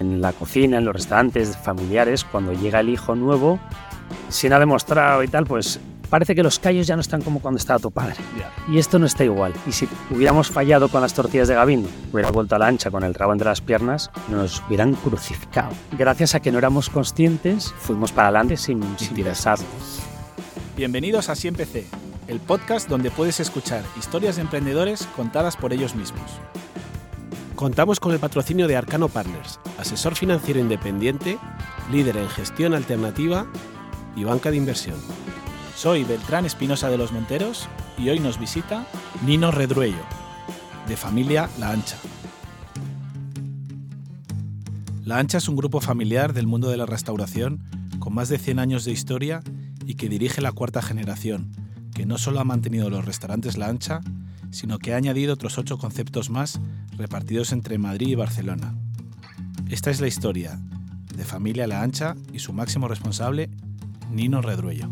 en la cocina, en los restaurantes familiares, cuando llega el hijo nuevo, sin ha demostrado y tal, pues parece que los callos ya no están como cuando estaba tu padre. Y esto no está igual. Y si hubiéramos fallado con las tortillas de Gavin, hubiera vuelto a la ancha con el rabo entre las piernas, nos hubieran crucificado. Gracias a que no éramos conscientes, fuimos para adelante sin, sin Bienvenidos a Siempre C, el podcast donde puedes escuchar historias de emprendedores contadas por ellos mismos. Contamos con el patrocinio de Arcano Partners, asesor financiero independiente, líder en gestión alternativa y banca de inversión. Soy Beltrán Espinosa de los Monteros y hoy nos visita Nino Redruello, de familia La Ancha. La Ancha es un grupo familiar del mundo de la restauración con más de 100 años de historia y que dirige la cuarta generación, que no solo ha mantenido los restaurantes La Ancha, sino que ha añadido otros ocho conceptos más repartidos entre Madrid y Barcelona. Esta es la historia de Familia La Ancha y su máximo responsable, Nino Redruello.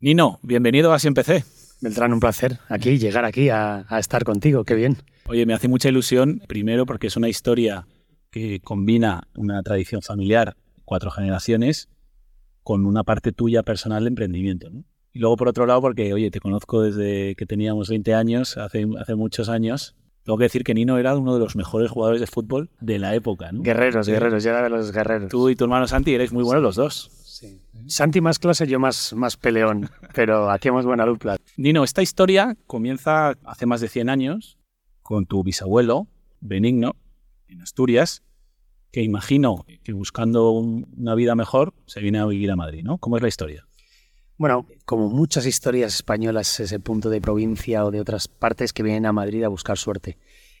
Nino, bienvenido a Siempre Beltrán, un placer aquí, llegar aquí a, a estar contigo, qué bien. Oye, me hace mucha ilusión, primero porque es una historia que combina una tradición familiar, cuatro generaciones, con una parte tuya personal de emprendimiento. ¿no? Y luego, por otro lado, porque, oye, te conozco desde que teníamos 20 años, hace, hace muchos años. Tengo que decir que Nino era uno de los mejores jugadores de fútbol de la época. ¿no? Guerreros, guerreros, ya era de los guerreros. Tú y tu hermano Santi erais muy buenos los dos. Sí. Santi más clase, yo más, más peleón, pero hacíamos buena dupla. Nino, esta historia comienza hace más de 100 años con tu bisabuelo, Benigno, en Asturias, que imagino que buscando una vida mejor se viene a vivir a Madrid, ¿no? ¿Cómo es la historia? Bueno, como muchas historias españolas, ese punto de provincia o de otras partes que vienen a Madrid a buscar suerte.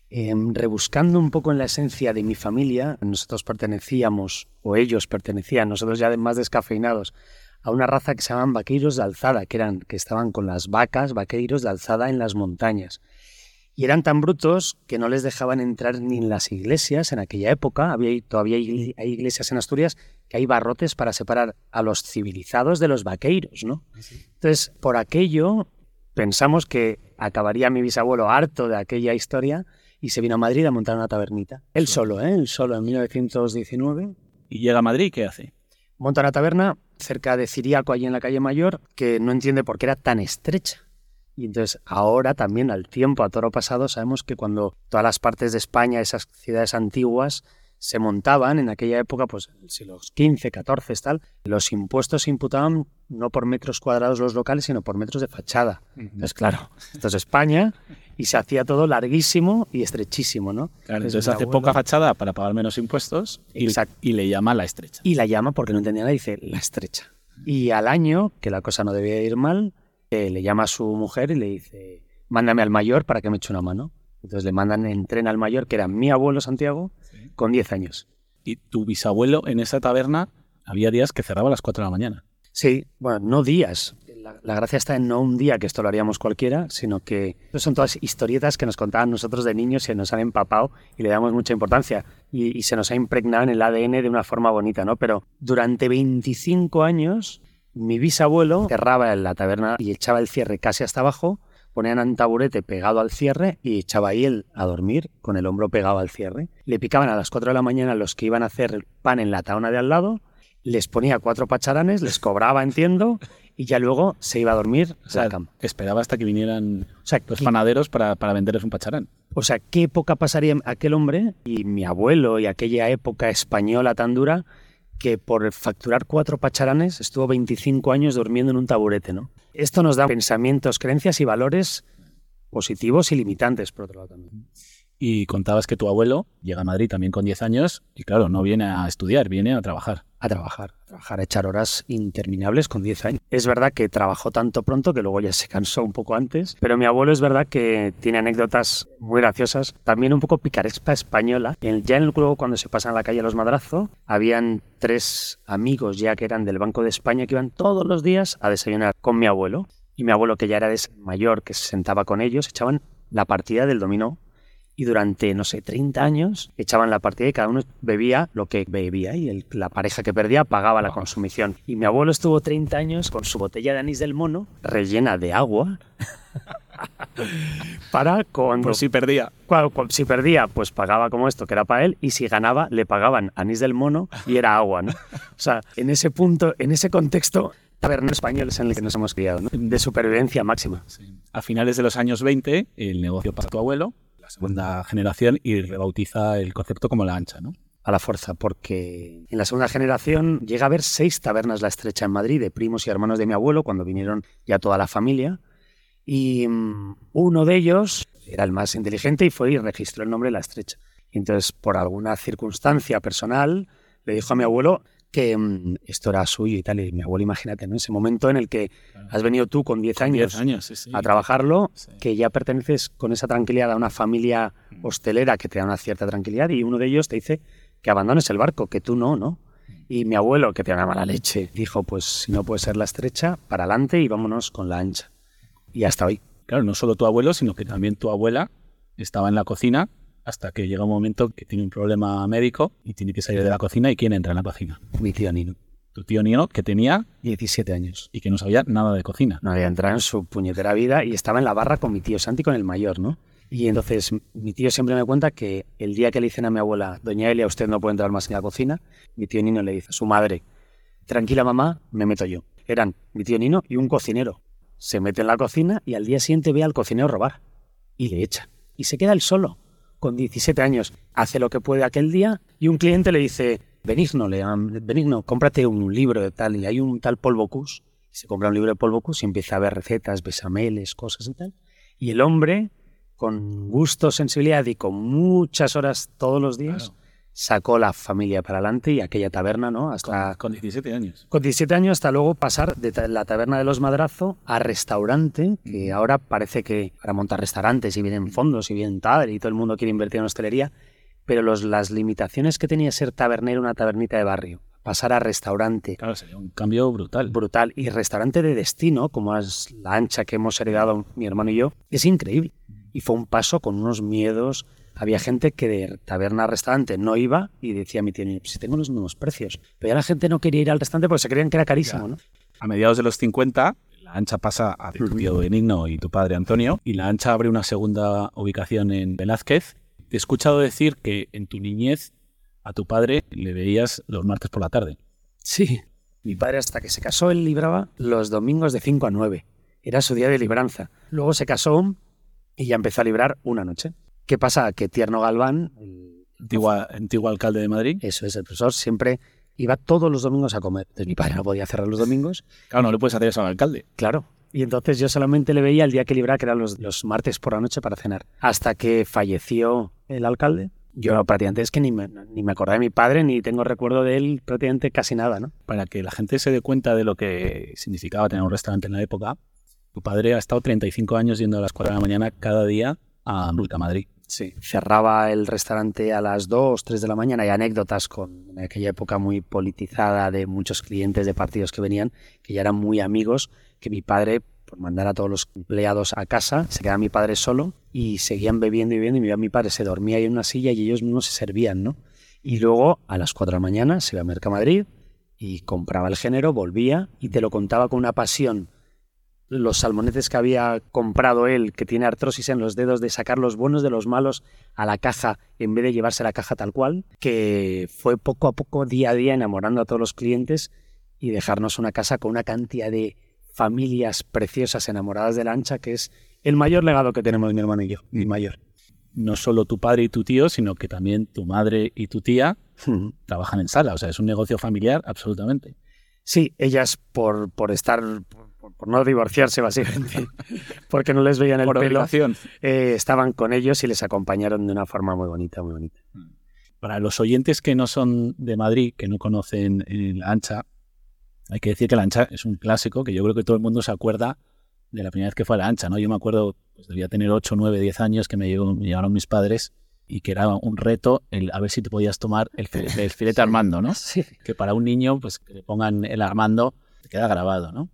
Em, rebuscando un poco en la esencia de mi familia, nosotros pertenecíamos, o ellos pertenecían, nosotros ya más descafeinados, a una raza que se llamaban vaqueiros de alzada, que, eran, que estaban con las vacas, vaqueiros de alzada en las montañas. Y eran tan brutos que no les dejaban entrar ni en las iglesias en aquella época. Había, todavía hay iglesias en Asturias que hay barrotes para separar a los civilizados de los vaqueiros, ¿no? Ah, Entonces, por aquello, pensamos que acabaría mi bisabuelo harto de aquella historia y se vino a Madrid a montar una tabernita. Él solo, ¿eh? Él solo, en 1919. ¿Y llega a Madrid? ¿Qué hace? Monta una taberna cerca de Ciriaco, allí en la calle Mayor, que no entiende por qué era tan estrecha. Y entonces ahora también al tiempo, a toro pasado, sabemos que cuando todas las partes de España, esas ciudades antiguas, se montaban en aquella época, pues si los 15, 14, tal, los impuestos se imputaban no por metros cuadrados los locales, sino por metros de fachada. Entonces, claro, esto es España y se hacía todo larguísimo y estrechísimo, ¿no? Claro, entonces, hace poca fachada para pagar menos impuestos y, y, le llama la estrecha. Y la llama porque no entendía nada, dice la estrecha. Y al año, que la cosa no debía ir mal, le llama a su mujer y le dice, mándame al mayor para que me eche una mano. Entonces le mandan en tren al mayor, que era mi abuelo Santiago, con 10 años. ¿Y tu bisabuelo en esa taberna había días que cerraba a las 4 de la mañana? Sí, bueno, no días. La, gracia está en no un día, que esto lo haríamos cualquiera, sino que son todas historietas que nos contaban nosotros de niños y nos han empapado y le damos mucha importancia. Y, y se nos ha impregnado en el ADN de una forma bonita, ¿no? Pero durante 25 años mi bisabuelo cerraba en la taberna y echaba el cierre casi hasta abajo, ponían un taburete pegado al cierre y echaba ahí él a dormir con el hombro pegado al cierre. Le picaban a las 4 de la mañana los que iban a hacer pan en la taona de al lado, les ponía cuatro pacharanes, les cobraba, entiendo, y ya luego se iba a dormir o sea, Esperaba hasta que vinieran los panaderos para, para venderles un pacharán. O sea, ¿qué época pasaría aquel hombre y mi abuelo y aquella época española tan dura que por facturar cuatro pacharanes estuvo 25 años durmiendo en un taburete, ¿no? Esto nos da pensamientos, creencias y valores positivos y limitantes, por otro lado también. Y contabas que tu abuelo llega a Madrid también con 10 años y claro, no viene a estudiar, viene a trabajar. A trabajar, a trabajar, a echar horas interminables con 10 años. Es verdad que trabajó tanto pronto que luego ya se cansó un poco antes, pero mi abuelo es verdad que tiene anécdotas muy graciosas, también un poco picaresca española. Ya en el club cuando se pasan a la calle Los Madrazo, habían tres amigos ya que eran del Banco de España que iban todos los días a desayunar con mi abuelo. Y mi abuelo, que ya era mayor, que se sentaba con ellos, echaban la partida del dominó y durante, no sé, 30 años echaban la partida y cada uno bebía lo que bebía y la pareja que perdía pagaba la consumición. Y mi abuelo estuvo 30 años con su botella de anís del mono rellena de agua para cuando... Por si perdía. Cuando- cu- si perdía, pues pagaba como esto, que era para él, y si ganaba, le pagaban anís del mono y era agua, ¿no? O sea, en ese punto, en ese contexto tabernero español es en el que nos hemos criado, ¿no? De supervivencia máxima. A finales de los años 20, el negocio pasa a tu abuelo, segunda generación, y rebautiza el concepto como la ancha, ¿no? a la fuerza, porque en la segunda generación llega a haber seis tabernas La Estrecha en Madrid, de primos y hermanos de mi abuelo, cuando vinieron ya toda la familia. Y mm, uno de ellos era el más inteligente y fue y registró el nombre de La Estrecha. Y entonces, por alguna circunstancia personal, le dijo a mi abuelo que mm, esto era suyo y tal. Y mi abuelo, imagínate, ¿no? Ese momento en el que has venido tú con 10 años, 10 años, sí, sí. a trabajarlo, Sí. que ya perteneces con esa tranquilidad a una familia hostelera que te da una cierta tranquilidad y uno de ellos te dice que abandones el barco, que tú no, ¿no? Y mi abuelo, que te da mala leche, dijo, pues si no puede ser la estrecha, para adelante y vámonos con la ancha. Y hasta hoy. Claro, no solo tu abuelo, sino que también tu abuela estaba en la cocina hasta que llega un momento que tiene un problema médico y tiene que salir de la cocina y quién entra en la cocina. Mi tío Nino, Tu tío Nino, que tenía 17 años. y que no sabía nada de cocina. No había entrado en su puñetera vida y estaba en la barra con mi tío Santi, con el mayor, ¿no? Y entonces mi tío siempre me cuenta que el día que le dicen a mi abuela, doña Elia, usted no puede entrar más en la cocina, mi tío Nino le dice a su madre, tranquila mamá, me meto yo. Eran mi tío Nino y un cocinero. Se mete en la cocina y al día siguiente ve al cocinero robar y le echa. Y se queda él solo, con 17 años. Hace lo que puede aquel día y un cliente le dice, Benigno, le Benigno, cómprate un libro de tal y hay un tal polvo Cus. Se compra un libro de polvo Cus y empieza a ver recetas, besameles, cosas y tal. Y el hombre, con gusto, sensibilidad y con muchas horas todos los días. Sacó la familia para adelante y aquella taberna, ¿no? Hasta Con 17 años. con 17 años hasta luego pasar de ta- la taberna de los Madrazo a restaurante, que ahora parece que para montar restaurantes y vienen fondos y vienen tal, y todo el mundo quiere invertir en hostelería, pero los, las limitaciones que tenía ser tabernero una tabernita de barrio, pasar a restaurante Claro, sería un cambio brutal. brutal y restaurante de destino, como es la ancha que hemos heredado mi hermano y yo, es increíble. Y fue un paso con unos miedos. Había gente que de taberna a restaurante no iba y decía a mi tío, si tengo los mismos precios. Pero ya la gente no quería ir al restaurante porque se creían que era carísimo. ¿no? A mediados de los 50, la ancha pasa a tu tío Benigno y tu padre Antonio, y la ancha abre una segunda ubicación en Velázquez. Te he escuchado decir que en tu niñez a tu padre le veías los martes por la tarde. Sí. Mi padre hasta que se casó, él libraba los domingos de 5 a 9. Era su día de libranza. Luego se casó y ya empezó a librar una noche. ¿Qué pasa? Que Tierno Galván, el- Antiguo, antiguo alcalde de Madrid. eso es, el profesor, siempre iba todos los domingos a comer. Entonces mi padre no podía cerrar los domingos, Claro, no le puedes hacer eso al alcalde. claro. Y entonces yo solamente le veía el día que libraba, que eran los, los martes por la noche para cenar. Hasta que falleció el alcalde. Yo prácticamente es que ni me, ni me acordaba de mi padre, ni tengo recuerdo de él prácticamente casi nada, ¿no? Para que la gente se dé cuenta de lo que significaba tener un restaurante en la época, tu padre ha estado 35 años yendo a las 4 de la mañana cada día a Madrid. Sí. Cerraba el restaurante a las 2, 3 de la mañana. Hay anécdotas con aquella época muy politizada de muchos clientes de partidos que venían, que ya eran muy amigos, que mi padre, por mandar a todos los empleados a casa, se quedaba mi padre solo y seguían bebiendo y bebiendo y mi- mi padre se dormía ahí en una silla y ellos mismos se servían, ¿no? Y luego a las 4 de la mañana se iba a Mercamadrid y compraba el género, volvía y te lo contaba con una pasión los salmonetes que había comprado él, que tiene artrosis en los dedos, de sacar los buenos de los malos a la caja en vez de llevarse la caja tal cual, que fue poco a poco, día a día, enamorando a todos los clientes y dejarnos una casa con una cantidad de familias preciosas enamoradas de la ancha, que es el mayor legado que tenemos mi hermano y yo, mi mayor. No solo tu padre y tu tío, sino que también tu madre y tu tía trabajan en sala. O sea, es un negocio familiar absolutamente. Sí, ellas por, por estar, por, por no divorciarse básicamente, porque no les veían el Por pelo, obligación. eh, estaban con ellos y les acompañaron de una forma muy bonita, muy bonita. Para los oyentes que no son de Madrid, que no conocen la ancha, hay que decir que la ancha es un clásico que yo creo que todo el mundo se acuerda de la primera vez que fue a la ancha, ¿no? Yo me acuerdo, pues debía tener 8, 9, 10 años que me, llevó- me llevaron mis padres y que era un reto el a ver si te podías tomar el, el filete Armando, ¿no? Sí. Que para un niño, pues que le pongan el Armando, te queda grabado, ¿no?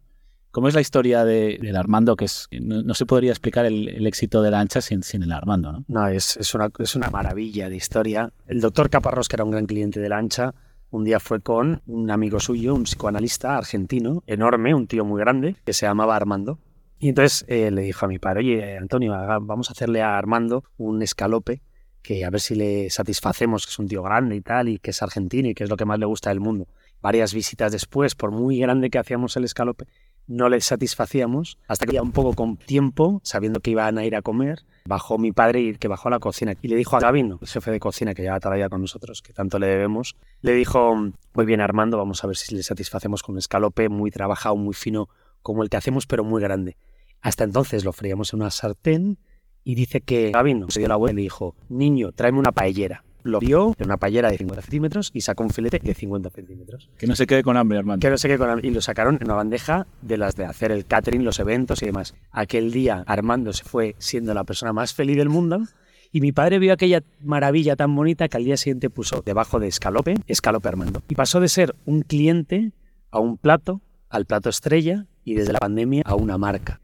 ¿Cómo es la historia de- del Armando? Que es, no, no se podría explicar el, el éxito de la ancha sin, sin el Armando, ¿no? No, es, es, una, es una maravilla de historia. El doctor Caparrós, que era un gran cliente de la ancha, un día fue con un amigo suyo, un psicoanalista argentino, enorme, un tío muy grande, que se llamaba Armando. Y entonces eh, le dijo a mi padre, oye, Antonio, vamos a hacerle a Armando un escalope que a ver si le satisfacemos, que es un tío grande y tal, y que es argentino y que es lo que más le gusta del mundo. Varias visitas después, por muy grande que hacíamos el escalope, no le satisfacíamos, hasta que ya un poco con tiempo, sabiendo que iban a ir a comer, bajó mi padre y que bajó a la cocina y le dijo a Gavino, el jefe de cocina que lleva todavía con nosotros, que tanto le debemos, le dijo, muy bien Armando, vamos a ver si le satisfacemos con un escalope muy trabajado, muy fino, como el que hacemos, pero muy grande. Hasta entonces lo fríamos en una sartén y dice que Gavino se dio la vuelta y le dijo, niño, tráeme una paellera lo vio en una paellera de 50 centímetros y sacó un filete de 50 centímetros. Que no se quede con hambre, hermano. Que no se quede con hambre. Y lo sacaron en una bandeja de las de hacer el catering, los eventos y demás. Aquel día Armando se fue siendo la persona más feliz del mundo. Y mi padre vio aquella maravilla tan bonita que al día siguiente puso debajo de escalope, escalope Armando. Y pasó de ser un cliente a un plato, al plato estrella y desde la pandemia a una marca.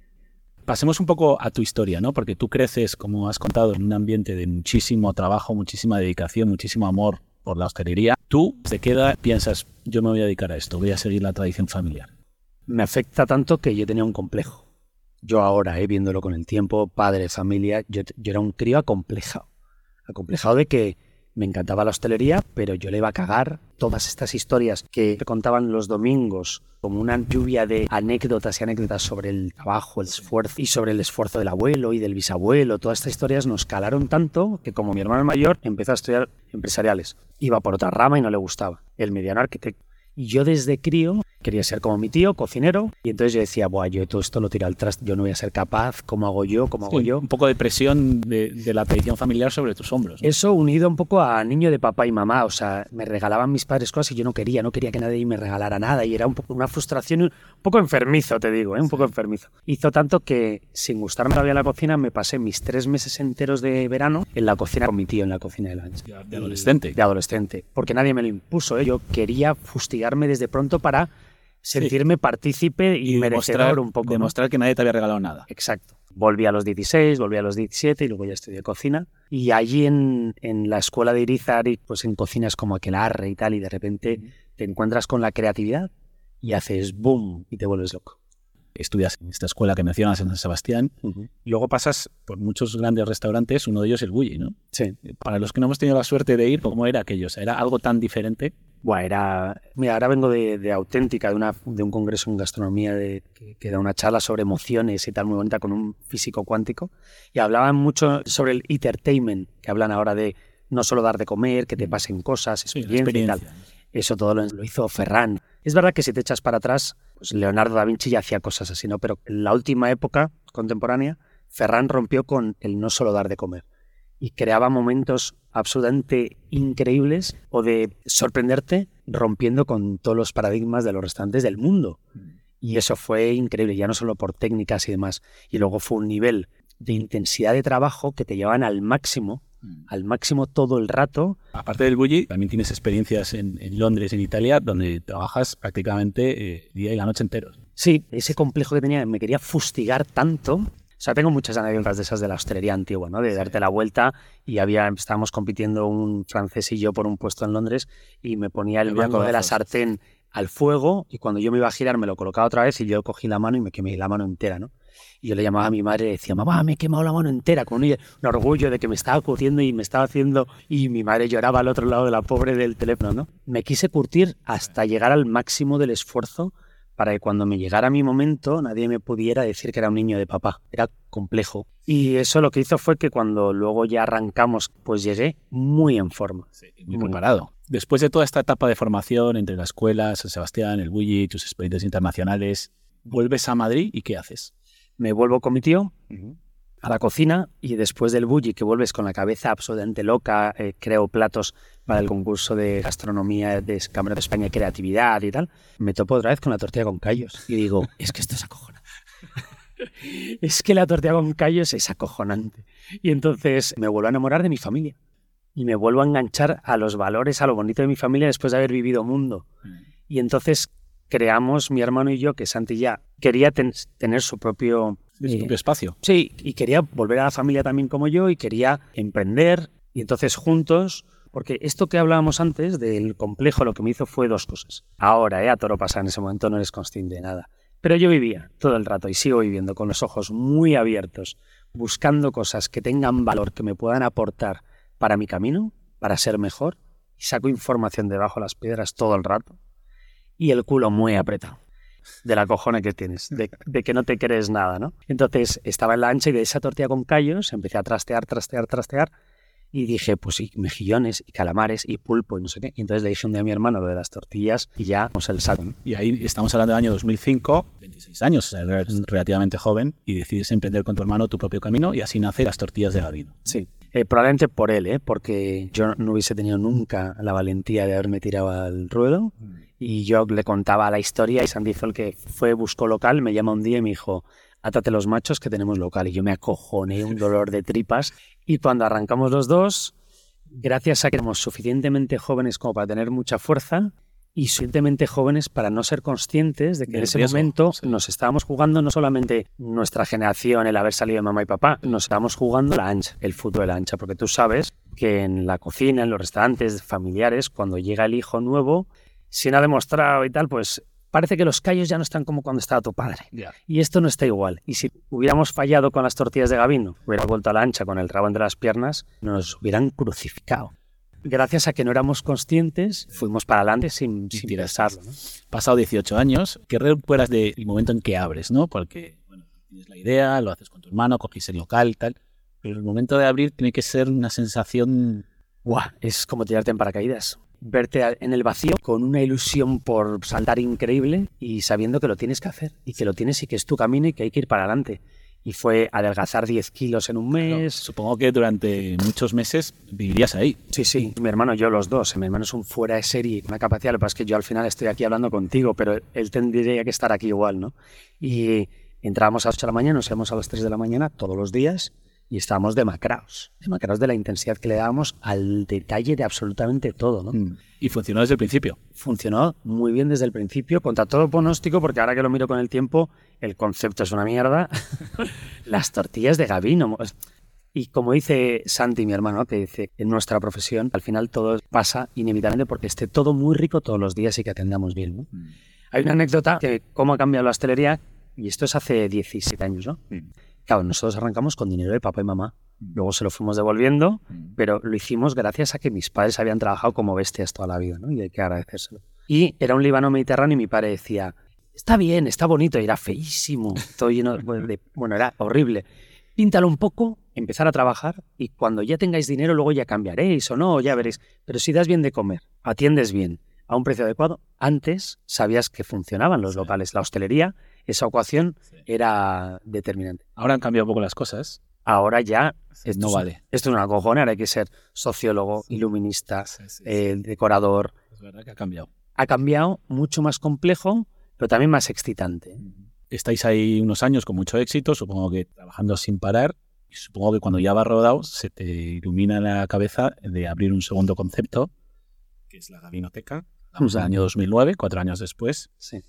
Pasemos un poco a tu historia, ¿no? Porque tú creces, como has contado, en un ambiente de muchísimo trabajo, muchísima dedicación, muchísimo amor por la hostelería. Tú, ¿de qué edad piensas, yo me voy a dedicar a esto, voy a seguir la tradición familiar? Me afecta tanto que yo tenía un complejo. Yo ahora, eh, viéndolo con el tiempo, padre, familia, yo, yo era un crío acomplejado. Acomplejado de que me encantaba la hostelería, pero yo le iba a cagar todas estas historias que contaban los domingos como una lluvia de anécdotas y anécdotas sobre el trabajo, el esfuerzo y sobre el esfuerzo del abuelo y del bisabuelo. Todas estas historias nos calaron tanto que como mi hermano mayor empezó a estudiar empresariales. Iba por otra rama y no le gustaba. El mediano arquitecto. Y yo desde crío quería ser como mi tío, cocinero, y entonces yo decía, Buah, yo todo esto lo tiro al traste, yo no voy a ser capaz, ¿cómo hago yo? ¿Cómo hago yo? Un poco de presión de, la tradición familiar sobre tus hombros. Eso unido un poco a niño de papá y mamá, o sea, me regalaban mis padres cosas y yo no quería, no quería que nadie me regalara nada, y era un poco una frustración, un poco enfermizo, te digo, ¿eh? un poco enfermizo. Hizo tanto que, sin gustarme todavía la cocina, me pasé mis tres meses enteros de verano en la cocina con mi tío, en la cocina de lancha. De adolescente. De adolescente, porque nadie me lo impuso, ¿eh? yo quería fustigarme desde pronto para sentirme partícipe y, merecedor un poco. Demostrar que nadie te había regalado nada. Exacto. Volví a los 16, volví a los 17 y luego ya estudié cocina. Y allí en, en la escuela de Irizar, pues en cocinas como Aquelarre y tal, y de repente te encuentras con la creatividad y haces boom y te vuelves loco. Estudias en esta escuela que mencionas en San Sebastián y luego pasas por muchos grandes restaurantes, uno de ellos el Bulli, ¿no? Sí. Para los que no hemos tenido la suerte de ir, ¿cómo era aquello? ¿Era algo tan diferente? Bueno, era. Mira, ahora vengo de, Auténtica, de, una, de un congreso en gastronomía de, que, da una charla sobre emociones y tal, muy bonita, con un físico cuántico. Y hablaban mucho sobre el entertainment, que hablan ahora de no solo dar de comer, que te pasen cosas, experiencia, y tal. Eso todo lo, hizo Ferran. Es verdad que si te echas para atrás, pues Leonardo da Vinci ya hacía cosas así, ¿no? Pero en la última época contemporánea, Ferran rompió con el no solo dar de comer y creaba momentos absolutamente increíbles o de sorprenderte rompiendo con todos los paradigmas de los restaurantes del mundo. Y eso fue increíble, ya no solo por técnicas y demás. Y luego fue un nivel de intensidad de trabajo que te llevaban al máximo, al máximo todo el rato. Aparte del bully, también tienes experiencias en, Londres, en Italia, donde trabajas prácticamente eh, día y la noche enteros. Sí, ese complejo que tenía, me quería fustigar tanto sea, tengo muchas anécdotas de esas de la hostelería antigua, ¿no? De darte la vuelta y había, estábamos compitiendo un francés y yo por un puesto en Londres y me ponía el mango de la sartén al fuego y cuando yo me iba a girar me lo colocaba otra vez y yo cogí la mano y me quemé la mano entera, ¿no? Y yo le llamaba a mi madre y decía, mamá, me he quemado la mano entera, con un, orgullo de que me estaba curtiendo y me estaba haciendo, y mi madre lloraba al otro lado de la pobre del teléfono, ¿no? Me quise curtir hasta llegar al máximo del esfuerzo para que cuando me llegara mi momento nadie me pudiera decir que era un niño de papá. Era complejo. Y eso lo que hizo fue que cuando luego ya arrancamos, pues llegué muy en forma. muy, preparado. Después de toda esta etapa de formación entre la escuela, San Sebastián, el Bulli, tus experiencias internacionales, vuelves a Madrid y ¿qué haces? Me vuelvo con mi tío a la cocina y después del bully que vuelves con la cabeza absolutamente loca, eh, creo platos para el concurso de gastronomía de Cámara de España, creatividad y tal, me topo otra vez con la tortilla con callos y digo, es que esto es acojonante. es que la tortilla con callos es acojonante. Y entonces me vuelvo a enamorar de mi familia y me vuelvo a enganchar a los valores, a lo bonito de mi familia después de haber vivido mundo. Mm. Y entonces creamos, mi hermano y yo, que Santi ya quería tener su propio espacio. Sí, y quería volver a la familia también como yo y quería emprender y entonces juntos, porque esto que hablábamos antes del complejo lo que me hizo fue dos cosas. Ahora, eh, a toro pasa, en ese momento no eres consciente de nada. Pero yo vivía todo el rato y sigo viviendo con los ojos muy abiertos, buscando cosas que tengan valor, que me puedan aportar para mi camino, para ser mejor, y saco información debajo de las piedras todo el rato, y el culo muy apretado de la cojona que tienes, de, de, que no te crees nada, ¿no? Entonces estaba en la ancha y de esa tortilla con callos empecé a trastear, trastear, trastear y dije, pues sí, mejillones y calamares y pulpo y no sé qué. Y entonces le dije un día a mi hermano lo de las tortillas y ya, pues el salto. Y ahí estamos hablando del año 2005, 26 años, o sea, relativamente joven, y decides emprender con tu hermano tu propio camino y así nace las tortillas de Gavino. Sí. Eh, probablemente por él, ¿eh? porque yo no hubiese tenido nunca la valentía de haberme tirado al ruedo. Y yo le contaba la historia y Sandy el que fue, buscó local, me llama un día y me dijo, átate los machos que tenemos local. Y yo me acojoné un dolor de tripas. Y cuando arrancamos los dos, gracias a que éramos suficientemente jóvenes como para tener mucha fuerza y suficientemente jóvenes para no ser conscientes de que en ese momento nos estábamos jugando no solamente nuestra generación, el haber salido de mamá y papá, nos estábamos jugando la ancha, el fútbol de la ancha, porque tú sabes que en la cocina, en los restaurantes familiares, cuando llega el hijo nuevo, si no ha demostrado y tal, pues parece que los callos ya no están como cuando estaba tu padre. Y esto no está igual. Y si hubiéramos fallado con las tortillas de Gavino, hubiera vuelto a la ancha con el rabo entre las piernas, nos hubieran crucificado. Gracias a que no éramos conscientes, fuimos para adelante sin, sin pensarlo. ¿no? Pasado 18 años, ¿qué recuerdas del momento en que abres? ¿no? Porque bueno, tienes la idea, lo haces con tu hermano, cogiste el local tal, pero el momento de abrir tiene que ser una sensación... ¡Guau! Es como tirarte en paracaídas verte en el vacío con una ilusión por saltar increíble y sabiendo que lo tienes que hacer y que lo tienes y que es tu camino y que hay que ir para adelante. Y fue adelgazar 10 kilos en un mes. supongo que durante muchos meses vivirías ahí. Sí, sí. Mi hermano yo los dos. Mi hermano es un fuera de serie, una capacidad. Lo que pasa es que yo al final estoy aquí hablando contigo, pero él tendría que estar aquí igual, ¿no? Y entrábamos a las 8 de la mañana, nos íbamos a las 3 de la mañana todos los días y estábamos demacrados, demacrados de la intensidad que le dábamos al detalle de absolutamente todo. ¿no? Mm. Y funcionó desde el principio. Funcionó muy bien desde el principio, contra todo pronóstico, porque ahora que lo miro con el tiempo, el concepto es una mierda. Las tortillas de Gavino. Y como dice Santi, mi hermano, que dice, en nuestra profesión, al final todo pasa inevitablemente porque esté todo muy rico todos los días y que atendamos bien. ¿no? Mm. Hay una anécdota que cómo ha cambiado la hostelería, y esto es hace 17 años, ¿no? Mm. Claro, nosotros arrancamos con dinero de papá y mamá. Mm. Luego se lo fuimos devolviendo, mm. pero lo hicimos gracias a que mis padres habían trabajado como bestias toda la vida, ¿no? Y hay que agradecérselo. Y era un Líbano mediterráneo y mi padre decía, está bien, está bonito, y era feísimo, todo lleno de... Bueno, era horrible. Píntalo un poco, empezar a trabajar y cuando ya tengáis dinero luego ya cambiaréis o no, ya veréis. Pero si das bien de comer, atiendes bien, a un precio adecuado, antes sabías que funcionaban los locales, la hostelería esa ecuación era determinante. Ahora han cambiado un poco las cosas. Ahora ya no vale. Esto es una cojona, ahora hay que ser sociólogo, iluminista, eh, decorador. Es verdad que ha cambiado. Ha cambiado, mucho más complejo, pero también más excitante. Estáis ahí unos años con mucho éxito, supongo que trabajando sin parar. Y supongo que cuando ya va rodado se te ilumina la cabeza de abrir un segundo concepto, que es la gabinoteca. Vamos al año 2009, cuatro años después. Sí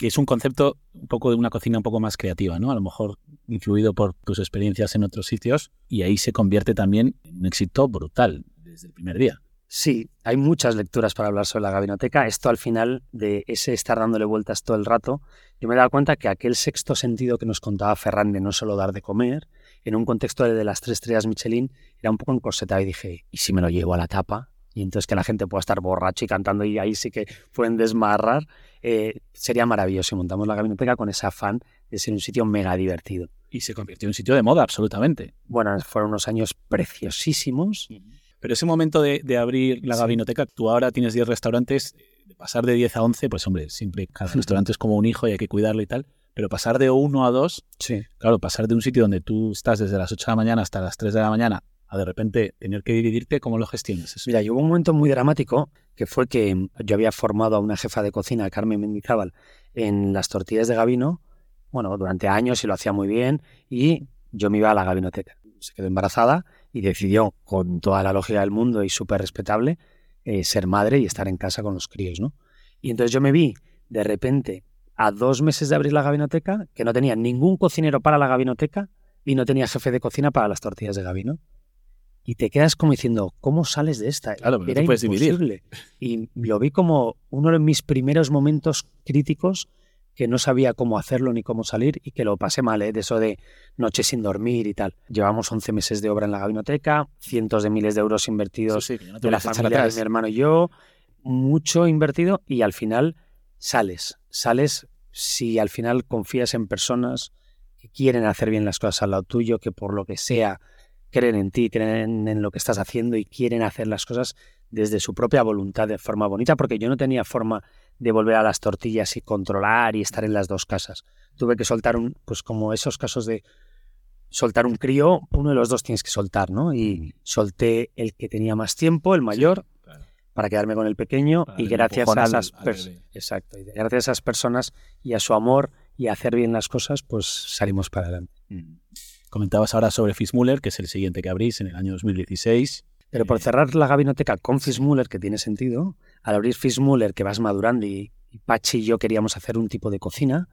que es un concepto un poco de una cocina un poco más creativa, ¿no? A lo mejor influido por tus experiencias en otros sitios y ahí se convierte también en un éxito brutal desde el primer día. Sí, hay muchas lecturas para hablar sobre la gabinoteca. Esto al final de ese estar dándole vueltas todo el rato, yo me he dado cuenta que aquel sexto sentido que nos contaba Ferran de no solo dar de comer, en un contexto de las tres estrellas Michelin, era un poco encorsetado y dije, ¿y si me lo llevo a la tapa? Y entonces que la gente pueda estar borracho y cantando y ahí sí que pueden desmarrar eh, sería maravilloso si montamos la gabinoteca con ese afán de ser un sitio mega divertido. Y se convirtió en un sitio de moda, absolutamente. Bueno, fueron unos años preciosísimos. Pero ese momento de, abrir la gabinoteca, tú ahora tienes 10 restaurantes, de pasar de 10 a 11, pues hombre, siempre cada restaurante es como un hijo y hay que cuidarlo y tal. Pero pasar de 1 a 2, sí. claro, pasar de un sitio donde tú estás desde las 8 de la mañana hasta las 3 de la mañana a de repente tener que dividirte, ¿cómo lo gestionas? Mira, hubo un momento muy dramático que fue que yo había formado a una jefa de cocina, Carmen Mendizábal, en las tortillas de Gavino, bueno, durante años y lo hacía muy bien, y yo me iba a la gabinoteca. Se quedó embarazada y decidió, con toda la lógica del mundo y súper respetable, eh, ser madre y estar en casa con los críos, ¿no? Y entonces yo me vi, de repente, a dos meses de abrir la gabinoteca, que no tenía ningún cocinero para la gabinoteca y no tenía jefe de cocina para las tortillas de Gavino y te quedas como diciendo, ¿cómo sales de esta? Claro, Era imposible. Y lo vi como uno de mis primeros momentos críticos que no sabía cómo hacerlo ni cómo salir y que lo pasé mal, ¿eh? de eso de noches sin dormir y tal. Llevamos 11 meses de obra en la gabinoteca, cientos de miles de euros invertidos de la familia de mi hermano y yo, mucho invertido y al final sales. Sales si al final confías en personas que quieren hacer bien las cosas al lado tuyo, que por lo que sea creen en ti, creen en lo que estás haciendo y quieren hacer las cosas desde su propia voluntad de forma bonita, porque yo no tenía forma de volver a las tortillas y controlar y estar en las dos casas. Tuve que soltar un, pues como esos casos de soltar un crío, uno de los dos tienes que soltar, ¿no? Y solté el que tenía más tiempo, el mayor, para quedarme con el pequeño y gracias a esas exacto, gracias a esas personas y a su amor y a hacer bien las cosas, pues salimos para adelante. Mm. Comentabas ahora sobre Fitzmuller, que es el siguiente que abrís en el año 2016. Pero por cerrar la gabinoteca con Fitzmuller, que tiene sentido, al abrir Fitzmuller, que vas madurando y, y Pachi y yo queríamos hacer un tipo de cocina,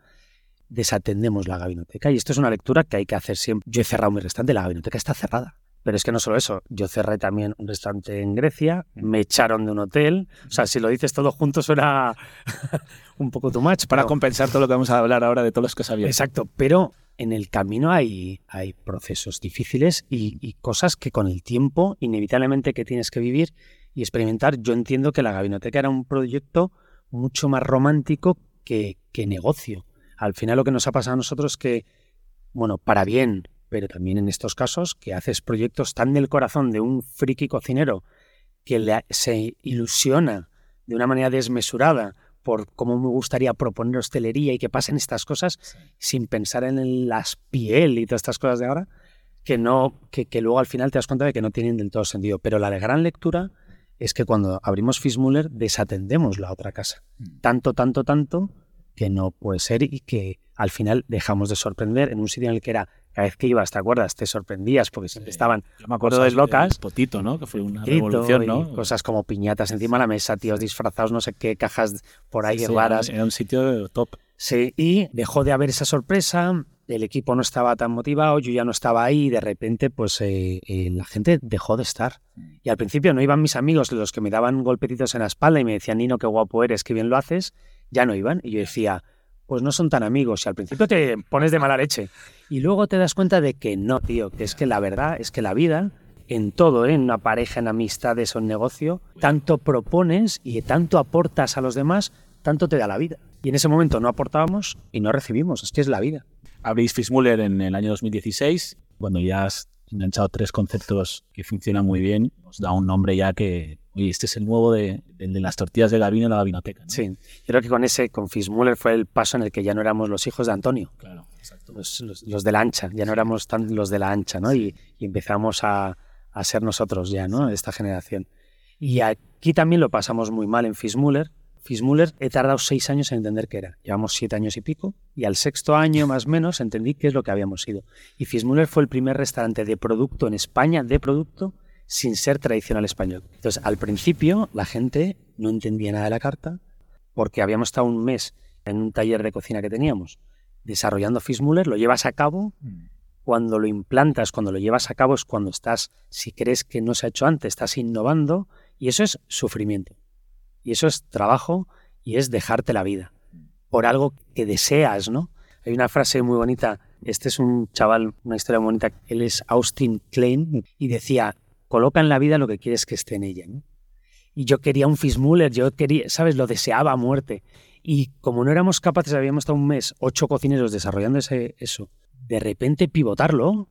desatendemos la gabinoteca. Y esto es una lectura que hay que hacer siempre. Yo he cerrado mi restaurante, la gabinoteca está cerrada. Pero es que no solo eso, yo cerré también un restaurante en Grecia, me echaron de un hotel. O sea, si lo dices todo junto suena un poco too much. Para compensar todo lo que vamos a hablar ahora de todos los que sabía. Exacto, pero en el camino hay, hay procesos difíciles y, cosas que con el tiempo inevitablemente que tienes que vivir y experimentar. Yo entiendo que la gabinoteca era un proyecto mucho más romántico que, que negocio. Al final lo que nos ha pasado a nosotros es que, bueno, para bien, pero también en estos casos que haces proyectos tan del corazón de un friki cocinero que se ilusiona de una manera desmesurada por cómo me gustaría proponer hostelería y que pasen estas cosas sin pensar en las piel y todas estas cosas de ahora, que, no, que, que, luego al final te das cuenta de que no tienen del todo sentido. Pero la gran lectura es que cuando abrimos Fismuller desatendemos la otra casa. Mm. Tanto, tanto, tanto que no puede ser y que al final dejamos de sorprender en un sitio en el que era cada vez que ibas, ¿te acuerdas? Te sorprendías porque siempre estaban Yo me acuerdo de locas. potito, ¿no? Que fue una revolución, ¿no? Cosas como piñatas encima de la mesa, tíos disfrazados, no sé qué, cajas por ahí raras. Era un sitio top. Sí, y dejó de haber esa sorpresa, el equipo no estaba tan motivado, yo ya no estaba ahí y de repente pues eh, eh, la gente dejó de estar. Mm. Y al principio no iban mis amigos, los que me daban golpetitos en la espalda y me decían, Nino, qué guapo eres, qué bien lo haces, ya no iban. Y yo decía, pues no son tan amigos. Y al principio te pones de mala leche. Y luego te das cuenta de que no, tío, que es que la verdad es que la vida, en todo, ¿eh? en una pareja, en amistades o en negocio, tanto propones y tanto aportas a los demás, tanto te da la vida. Y en ese momento no aportábamos y no recibimos. Es que es la vida. Abrís Fitzmuller en el año 2016, cuando ya has enganchado tres conceptos que funcionan muy bien, os da un nombre ya que y este es el nuevo de, de, las tortillas de Gabino en la Gabinoteca. Sí, yo creo que con ese, con Fismuller fue el paso en el que ya no éramos los hijos de Antonio. Claro, exacto. Los, los, de la ancha, ya no éramos tan los de la ancha, ¿no? Y, y empezamos a, a, ser nosotros ya, ¿no? Esta generación. Y aquí también lo pasamos muy mal en Fismuller. Fismuller he tardado seis años en entender qué era. Llevamos siete años y pico. Y al sexto año más o menos entendí qué es lo que habíamos sido. Y Fismuller fue el primer restaurante de producto en España, de producto, sin ser tradicional español. Entonces, al principio la gente no entendía nada de la carta porque habíamos estado un mes en un taller de cocina que teníamos desarrollando Fitzmuller, lo llevas a cabo, cuando lo implantas, cuando lo llevas a cabo es cuando estás, si crees que no se ha hecho antes, estás innovando y eso es sufrimiento. Y eso es trabajo y es dejarte la vida por algo que deseas, ¿no? Hay una frase muy bonita, este es un chaval, una historia muy bonita, él es Austin Klein y decía, coloca en la vida lo que quieres que esté en ella. Y yo quería un Fitzmuller, yo quería, ¿sabes? Lo deseaba a muerte. Y como no éramos capaces, habíamos estado un mes, ocho cocineros desarrollando ese, eso, de repente pivotarlo,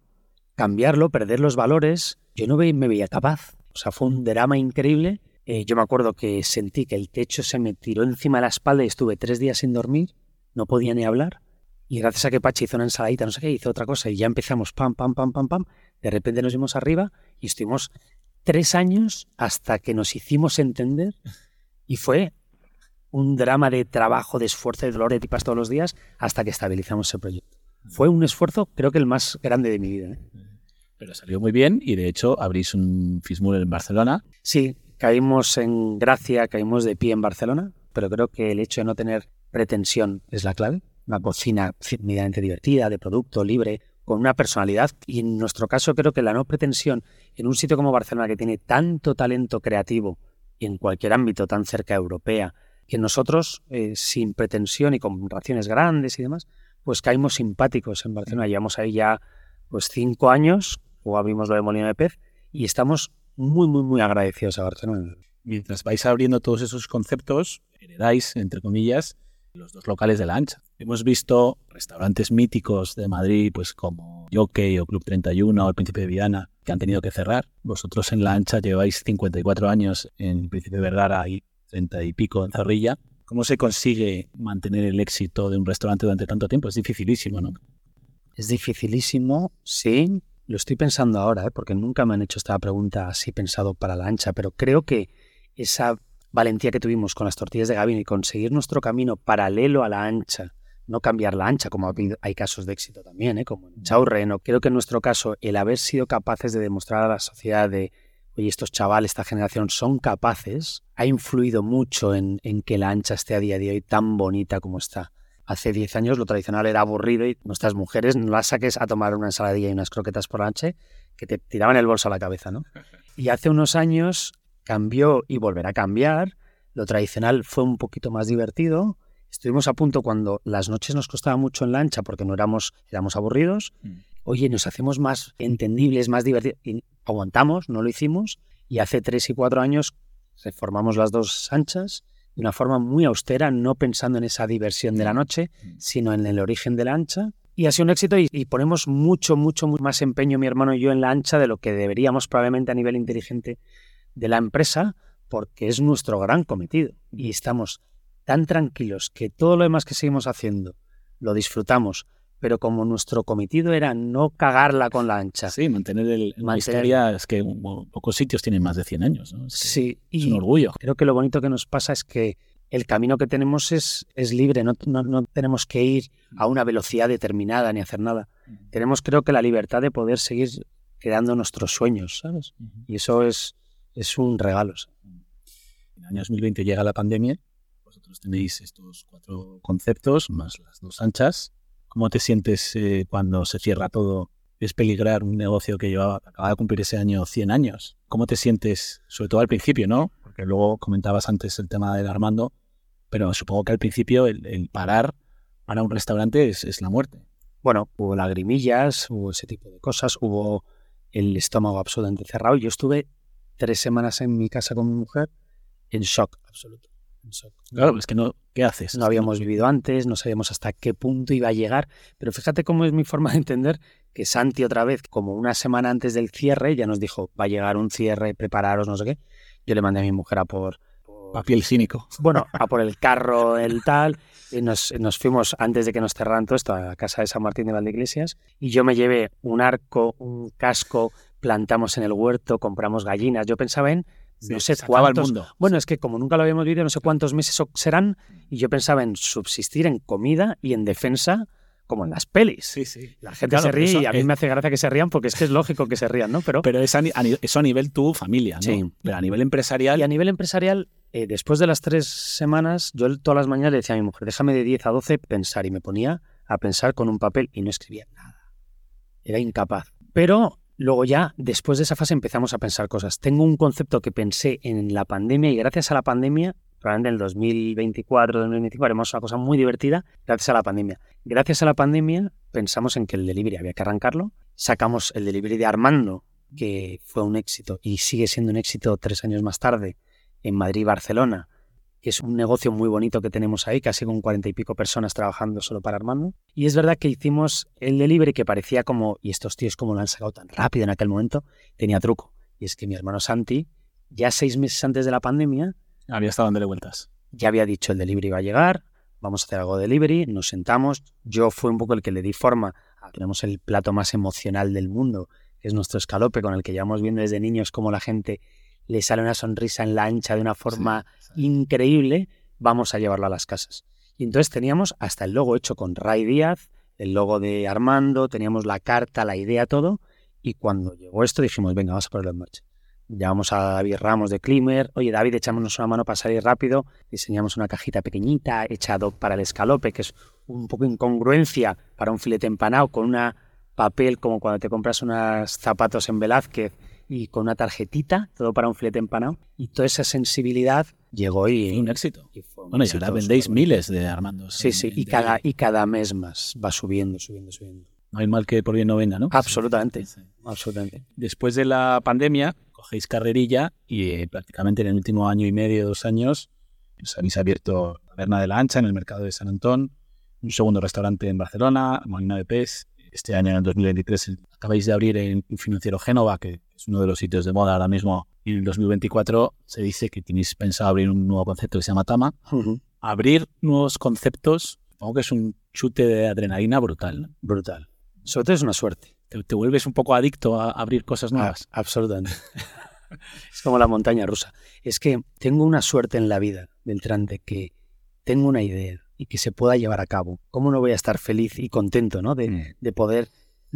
cambiarlo, perder los valores, yo no me veía capaz. O sea, fue un drama increíble. Eh, yo me acuerdo que sentí que el techo se me tiró encima de la espalda y estuve tres días sin dormir, no podía ni hablar. Y gracias a que Pachi hizo una ensaladita, no sé qué, hizo otra cosa y ya empezamos pam, pam, pam, pam, pam. De repente nos vimos arriba y estuvimos tres años hasta que nos hicimos entender y fue un drama de trabajo, de esfuerzo, de dolor, de tipas todos los días hasta que estabilizamos ese proyecto. Fue un esfuerzo, creo que el más grande de mi vida. ¿eh? Pero salió muy bien y de hecho abrís un Fismur en Barcelona. Sí, caímos en gracia, caímos de pie en Barcelona, pero creo que el hecho de no tener pretensión es la clave una cocina medianamente divertida, de producto, libre, con una personalidad. Y en nuestro caso creo que la no pretensión en un sitio como Barcelona, que tiene tanto talento creativo y en cualquier ámbito tan cerca europea, que nosotros, eh, sin pretensión y con raciones grandes y demás, pues caímos simpáticos en Barcelona. Llevamos ahí ya pues cinco años, o abrimos lo de Molino de Pez, y estamos muy, muy, muy agradecidos a Barcelona. Mientras vais abriendo todos esos conceptos, heredáis, entre comillas, los dos locales de la ancha. Hemos visto restaurantes míticos de Madrid, pues como Jockey o Club 31 o el Príncipe de Viana, que han tenido que cerrar. Vosotros en la ancha lleváis 54 años en Príncipe de Vergara y 30 y pico en Zorrilla. ¿Cómo se consigue mantener el éxito de un restaurante durante tanto tiempo? Es dificilísimo, ¿no? Es dificilísimo, sí. Lo estoy pensando ahora, ¿eh? porque nunca me han hecho esta pregunta así pensado para la ancha, pero creo que esa valentía que tuvimos con las tortillas de Gavino y conseguir nuestro camino paralelo a la ancha, no cambiar la ancha, como hay casos de éxito también, ¿eh? como en Chaurreno. Creo que en nuestro caso, el haber sido capaces de demostrar a la sociedad de, oye, estos chavales, esta generación son capaces, ha influido mucho en, en que la ancha esté a día de hoy tan bonita como está. Hace 10 años lo tradicional era aburrido y nuestras mujeres no las saques a tomar una ensaladilla y unas croquetas por la ancha que te tiraban el bolso a la cabeza, ¿no? Y hace unos años cambió y volverá a cambiar. Lo tradicional fue un poquito más divertido. Estuvimos a punto cuando las noches nos costaba mucho en lancha porque no éramos, éramos aburridos. Mm. Oye, nos hacemos más entendibles, más divertidos. Y aguantamos, no lo hicimos. Y hace tres y cuatro años reformamos las dos anchas de una forma muy austera, no pensando en esa diversión de la mm. noche, mm. sino en el origen de la ancha. Y ha sido un éxito y, y, ponemos mucho, mucho más empeño mi hermano y yo en la ancha de lo que deberíamos probablemente a nivel inteligente de la empresa porque es nuestro gran cometido y estamos tan tranquilos que todo lo demás que seguimos haciendo lo disfrutamos, pero como nuestro cometido era no cagarla con la ancha. Sí, mantener el, la historia, es que pocos sitios tienen más de 100 años. sí, es un orgullo. Creo que lo bonito que nos pasa es que el camino que tenemos es, es libre, no, no, tenemos que ir a una velocidad determinada ni hacer nada. Tenemos creo que la libertad de poder seguir creando nuestros sueños, ¿sabes? Y eso es, es un regalo. En el año 2020 llega la pandemia, vosotros tenéis estos cuatro conceptos, más las dos anchas. ¿Cómo te sientes eh, cuando se cierra todo? Es peligrar un negocio que llevaba, acaba de cumplir ese año 100 años. ¿Cómo te sientes, sobre todo al principio, no? Porque luego comentabas antes el tema del Armando, pero supongo que al principio el, parar para un restaurante es, es la muerte. Bueno, hubo lagrimillas, hubo ese tipo de cosas, hubo el estómago absolutamente cerrado. Yo estuve tres semanas en mi casa con mi mujer en shock absoluto. Claro, es que no, ¿qué haces? No habíamos vivido antes, no sabíamos hasta qué punto iba a llegar, pero fíjate cómo es mi forma de entender que Santi otra vez, como una semana antes del cierre, ya nos dijo, va a llegar un cierre, prepararos, no sé qué. Yo le mandé a mi mujer a por... Papel cínico. Bueno, a por el carro, el tal, y nos, nos, fuimos antes de que nos cerraran todo esto a casa de San Martín de Valdeiglesias, y yo me llevé un arco, un casco, plantamos en el huerto, compramos gallinas. Yo pensaba en no sé cuántos. mundo. Bueno, es que como nunca lo habíamos vivido, no sé cuántos meses serán, y yo pensaba en subsistir en comida y en defensa como en las pelis. Sí, sí. La gente se ríe y a mí me hace gracia que se rían porque es que es lógico que se rían, ¿no? Pero, pero eso a nivel tu familia, ¿no? Sí. Pero a nivel empresarial... Y a nivel empresarial, eh, después de las tres semanas, yo todas las mañanas le decía a mi mujer, déjame de 10 a 12 pensar. Y me ponía a pensar con un papel y no escribía nada. Era incapaz. Pero Luego ya, después de esa fase, empezamos a pensar cosas. Tengo un concepto que pensé en la pandemia y gracias a la pandemia, probablemente en el 2024, 2025, haremos una cosa muy divertida gracias a la pandemia. Gracias a la pandemia pensamos en que el delivery había que arrancarlo. Sacamos el delivery de Armando, que fue un éxito y sigue siendo un éxito tres años más tarde en Madrid y Barcelona que es un negocio muy bonito que tenemos ahí, casi con cuarenta y pico personas trabajando solo para Armando. Y es verdad que hicimos el delivery que parecía como, y estos tíos como lo han sacado tan rápido en aquel momento, tenía truco. Y es que mi hermano Santi, ya seis meses antes de la pandemia... Había estado dándole vueltas. Ya había dicho el delivery va a llegar, vamos a hacer algo de delivery, nos sentamos, yo fui un poco el que le di forma, tenemos el plato más emocional del mundo, que es nuestro escalope, con el que llevamos viendo desde niños cómo la gente le sale una sonrisa en la ancha de una forma increíble, vamos a llevarlo a las casas. Y entonces teníamos hasta el logo hecho con Ray Díaz, el logo de Armando, teníamos la carta, la idea, todo. Y cuando llegó esto dijimos, venga, vamos a ponerlo en marcha. Llamamos a David Ramos de Climer, oye David, echámonos una mano para salir rápido, diseñamos una cajita pequeñita, echado para el escalope, que es un poco incongruencia para un filete empanado, con una papel como cuando te compras unos zapatos en Velázquez y con una tarjetita, todo para un filete empanado. Y toda esa sensibilidad llegó y... Fue un éxito. y fue un Bueno, y éxito ahora vendéis miles de Armandos. Sí, en- sí, en y de- cada, y cada mes más va subiendo, subiendo, subiendo. No hay mal que por bien no venga, ¿no? Absolutamente, Sí. absolutamente. Después de la pandemia, cogéis carrerilla y eh, prácticamente en el último año y medio, dos años, os habéis abierto la Taberna de la Ancha en el mercado de San Antón, un segundo restaurante en Barcelona, Molina de Pez. Este año, en el 2023, acabáis de abrir en financiero Génova, que es uno de los sitios de moda ahora mismo. Y en el 2024 se dice que tenéis pensado abrir un nuevo concepto que se llama Tama. Abrir nuevos conceptos, supongo que es un chute de adrenalina brutal. ¿no? Brutal. Sobre todo es una suerte. Te, te vuelves un poco adicto a abrir cosas Ah, nuevas. absolutamente. es como la montaña rusa. Es que tengo una suerte en la vida, Beltrán, de que tengo una idea y que se pueda llevar a cabo. ¿Cómo no voy a estar feliz y contento ¿no? de, Mm. de poder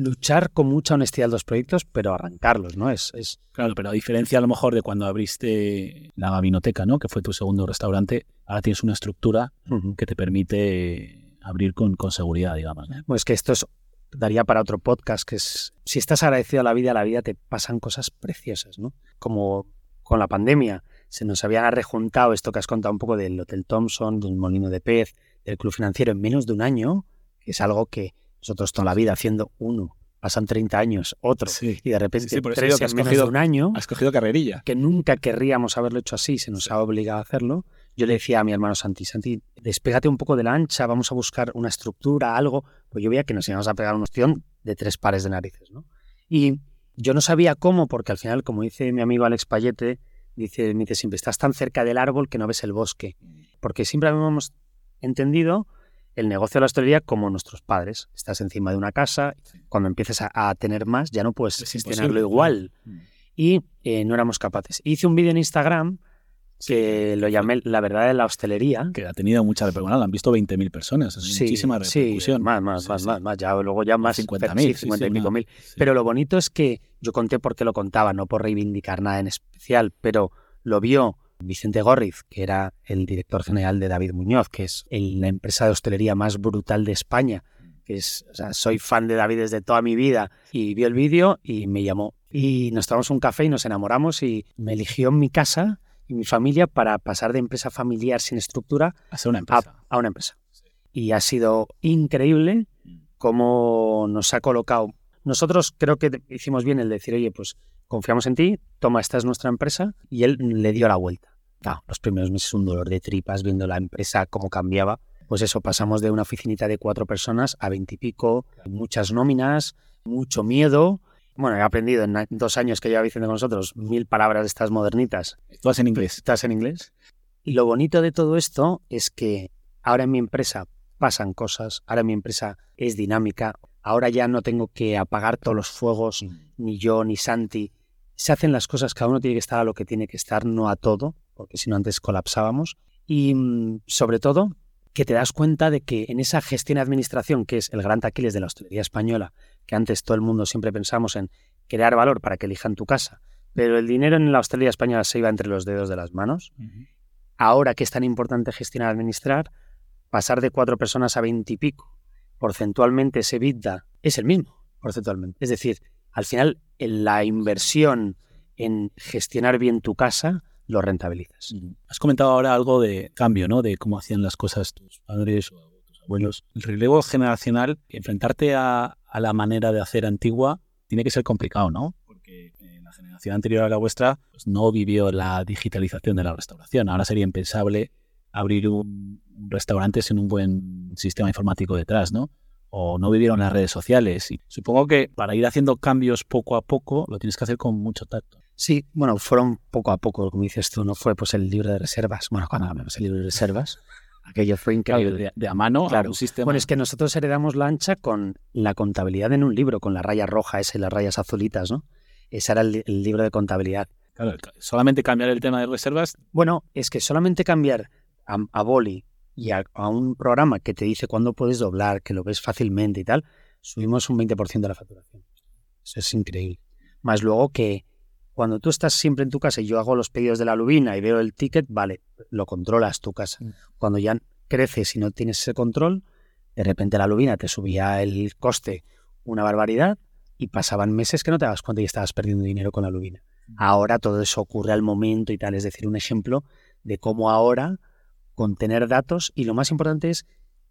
luchar con mucha honestidad los proyectos, pero arrancarlos? ¿no? Es, es Claro, pero a diferencia a lo mejor de cuando abriste la Gabinoteca, ¿no? Que fue tu segundo restaurante, ahora tienes una estructura que te permite abrir con, con seguridad, digamos. ¿no? Bueno, es que esto es- daría para otro podcast, que es, si estás agradecido a la vida, a la vida te pasan cosas preciosas, ¿no? Como con la pandemia, se nos habían rejuntado esto que has contado un poco del Hotel Thompson, del Molino de Pez, del Club Financiero en menos de un año, que es algo que nosotros toda la vida haciendo uno, pasan 30 años, otro, Sí. y de repente Sí, sí, por eso que has cogido- un año, Has cogido carrerilla. que nunca querríamos haberlo hecho así, se nos ha obligado a hacerlo. Yo le decía a mi hermano Santi, Santi, despégate un poco de la ancha, vamos a buscar una estructura, algo. Pues yo veía que nos íbamos a pegar un ostión de tres pares de narices, ¿no? Y yo no sabía cómo, porque al final, como dice mi amigo Alex Payete, dice, me dice siempre, estás tan cerca del árbol que no ves el bosque. Porque siempre habíamos entendido el negocio de la hostelería como nuestros padres. Estás encima de una casa, cuando empieces a, a tener más ya no puedes Es gestionarlo igual claro. y eh, no éramos capaces. Hice un vídeo en Instagram que lo llamé La verdad de la hostelería. Que ha tenido mucha repercusión. Lo han visto 20.000 personas. Es muchísima sí, repercusión. más, más, Sí, más, sí. más, más, ya luego ya más 50.000, sí, sí, 50 y sí, pico mil. sí. Pero lo bonito es que yo conté por qué lo contaba, no por reivindicar nada en especial, pero lo vio Vicente Gorriz, que era el director general de David Muñoz, que es el- la empresa de hostelería más brutal de España. Que es, o sea, soy fan de David desde toda mi vida y vio el vídeo y me llamó. Y nos tomamos un café y nos enamoramos y me eligió en mi casa y mi familia para pasar de empresa familiar sin estructura una empresa. a una empresa. Y ha sido increíble cómo nos ha colocado. Nosotros creo que hicimos bien el decir, oye, pues confiamos en ti, toma, esta es nuestra empresa, y él le dio la vuelta. Claro, los primeros meses un dolor de tripas viendo la empresa cómo cambiaba. Pues eso, pasamos de una oficinita de cuatro personas a veintipico, muchas nóminas, mucho miedo. Bueno, he aprendido en dos años que lleva Vicente con nosotros mil palabras de estas modernitas Todas en inglés. estás en inglés. Y lo bonito de todo esto es que ahora en mi empresa pasan cosas, ahora mi empresa es dinámica, ahora ya no tengo que apagar todos los fuegos, ni yo ni Santi. Se hacen las cosas, cada uno tiene que estar a lo que tiene que estar, no a todo, porque si no antes colapsábamos. Y mm, sobre todo, que te das cuenta de que en esa gestión y administración, que es el gran taquiles de la hostelería española, que antes todo el mundo siempre pensamos en crear valor para que elijan tu casa, pero el dinero en la hostelería española se iba entre los dedos de las manos. Ahora que es tan importante gestionar y administrar, pasar de cuatro personas a veintipico, porcentualmente ese EBITDA es el mismo, porcentualmente. Es decir, al final en la inversión en gestionar bien tu casa lo rentabilizas. Has comentado ahora algo de cambio, ¿no? De cómo hacían las cosas tus padres o tus abuelos. El relevo generacional, enfrentarte a, a la manera de hacer antigua, tiene que ser complicado, ¿no? Porque eh, la generación anterior a la vuestra pues, no vivió la digitalización de la restauración. Ahora sería impensable abrir un, un restaurante sin un buen sistema informático detrás, ¿no? O no vivieron las redes sociales. Y supongo que para ir haciendo cambios poco a poco lo tienes que hacer con mucho tacto. Sí, bueno, fueron poco a poco, como dices tú, no fue pues el libro de reservas. Bueno, cuando hablamos del libro de reservas, aquello fue increíble. de, de a mano Claro. a un sistema. Bueno, es que nosotros heredamos la ancha con la contabilidad en un libro, con la raya roja esa y las rayas azulitas, ¿no? Ese era el, li- el libro de contabilidad. Claro, solamente cambiar el tema de reservas Bueno, es que solamente cambiar a, a boli y a, a un programa que te dice cuándo puedes doblar, que lo ves fácilmente y tal, subimos un 20% de la facturación. Eso es increíble. Más luego que cuando tú estás siempre en tu casa y yo hago los pedidos de la lubina y veo el ticket, vale, lo controlas tu casa. Mm. Cuando ya creces y no tienes ese control, de repente la lubina te subía el coste una barbaridad y pasaban meses que no te das cuenta y estabas perdiendo dinero con la lubina. Ahora todo eso ocurre al momento y tal. Es decir, un ejemplo de cómo ahora contener datos y lo más importante es